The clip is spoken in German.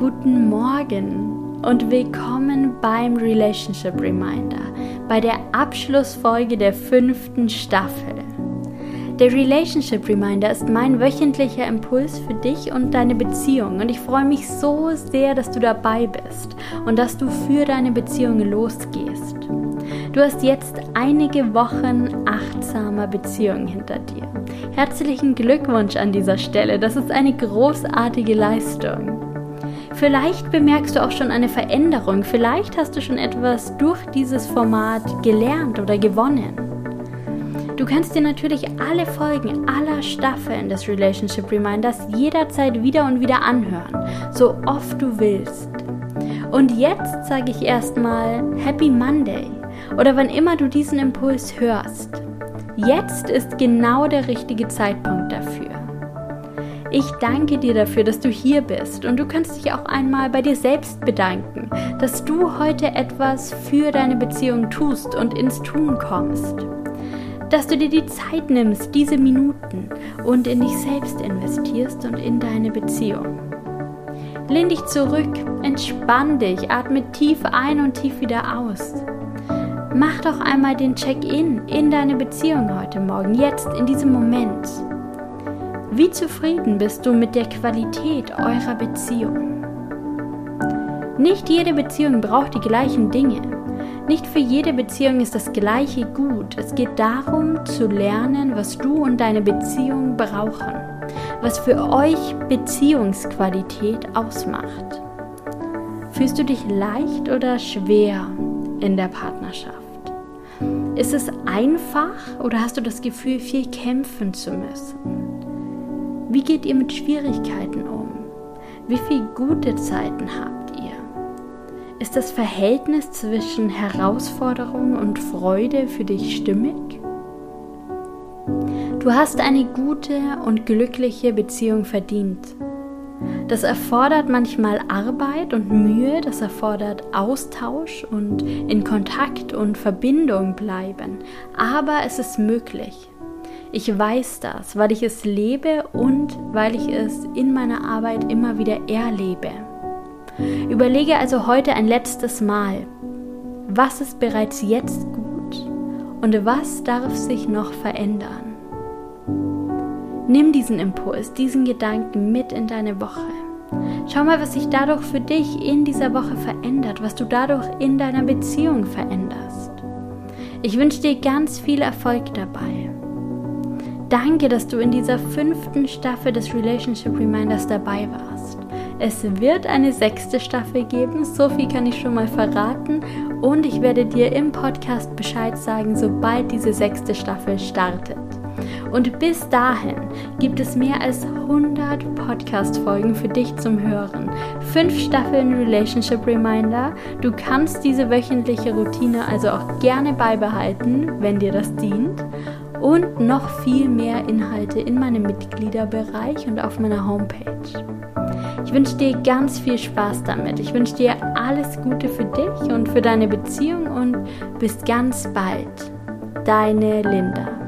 guten Morgen und willkommen beim Relationship Reminder, bei der Abschlussfolge der fünften Staffel. Der Relationship Reminder ist mein wöchentlicher Impuls für dich und deine Beziehung und ich freue mich so sehr, dass du dabei bist und dass du für deine Beziehung losgehst. Du hast jetzt einige Wochen achtsamer Beziehung hinter dir. Herzlichen Glückwunsch an dieser Stelle, das ist eine großartige Leistung. Vielleicht bemerkst du auch schon eine Veränderung, vielleicht hast du schon etwas durch dieses Format gelernt oder gewonnen. Du kannst dir natürlich alle Folgen aller Staffeln des Relationship Reminders jederzeit wieder und wieder anhören, so oft du willst. Und jetzt sage ich erstmal Happy Monday oder wann immer du diesen Impuls hörst. Jetzt ist genau der richtige Zeitpunkt. Ich danke dir dafür, dass du hier bist und du kannst dich auch einmal bei dir selbst bedanken, dass du heute etwas für deine Beziehung tust und ins Tun kommst. Dass du dir die Zeit nimmst, diese Minuten und in dich selbst investierst und in deine Beziehung. Lehn dich zurück, entspann dich, atme tief ein und tief wieder aus. Mach doch einmal den Check-in in deine Beziehung heute Morgen, jetzt in diesem Moment. Wie zufrieden bist du mit der Qualität eurer Beziehung? Nicht jede Beziehung braucht die gleichen Dinge. Nicht für jede Beziehung ist das gleiche gut. Es geht darum zu lernen, was du und deine Beziehung brauchen, was für euch Beziehungsqualität ausmacht. Fühlst du dich leicht oder schwer in der Partnerschaft? Ist es einfach oder hast du das Gefühl, viel kämpfen zu müssen? Wie geht ihr mit Schwierigkeiten um? Wie viele gute Zeiten habt ihr? Ist das Verhältnis zwischen Herausforderung und Freude für dich stimmig? Du hast eine gute und glückliche Beziehung verdient. Das erfordert manchmal Arbeit und Mühe, das erfordert Austausch und in Kontakt und Verbindung bleiben, aber es ist möglich. Ich weiß das, weil ich es lebe und weil ich es in meiner Arbeit immer wieder erlebe. Überlege also heute ein letztes Mal, was ist bereits jetzt gut und was darf sich noch verändern. Nimm diesen Impuls, diesen Gedanken mit in deine Woche. Schau mal, was sich dadurch für dich in dieser Woche verändert, was du dadurch in deiner Beziehung veränderst. Ich wünsche dir ganz viel Erfolg dabei. Danke, dass du in dieser fünften Staffel des Relationship Reminders dabei warst. Es wird eine sechste Staffel geben, so viel kann ich schon mal verraten und ich werde dir im Podcast Bescheid sagen, sobald diese sechste Staffel startet. Und bis dahin gibt es mehr als 100 Podcast-Folgen für dich zum Hören. Fünf Staffeln Relationship Reminder. Du kannst diese wöchentliche Routine also auch gerne beibehalten, wenn dir das dient und noch viel mehr Inhalte in meinem Mitgliederbereich und auf meiner Homepage. Ich wünsche dir ganz viel Spaß damit. Ich wünsche dir alles Gute für dich und für deine Beziehung und bis ganz bald. Deine Linda.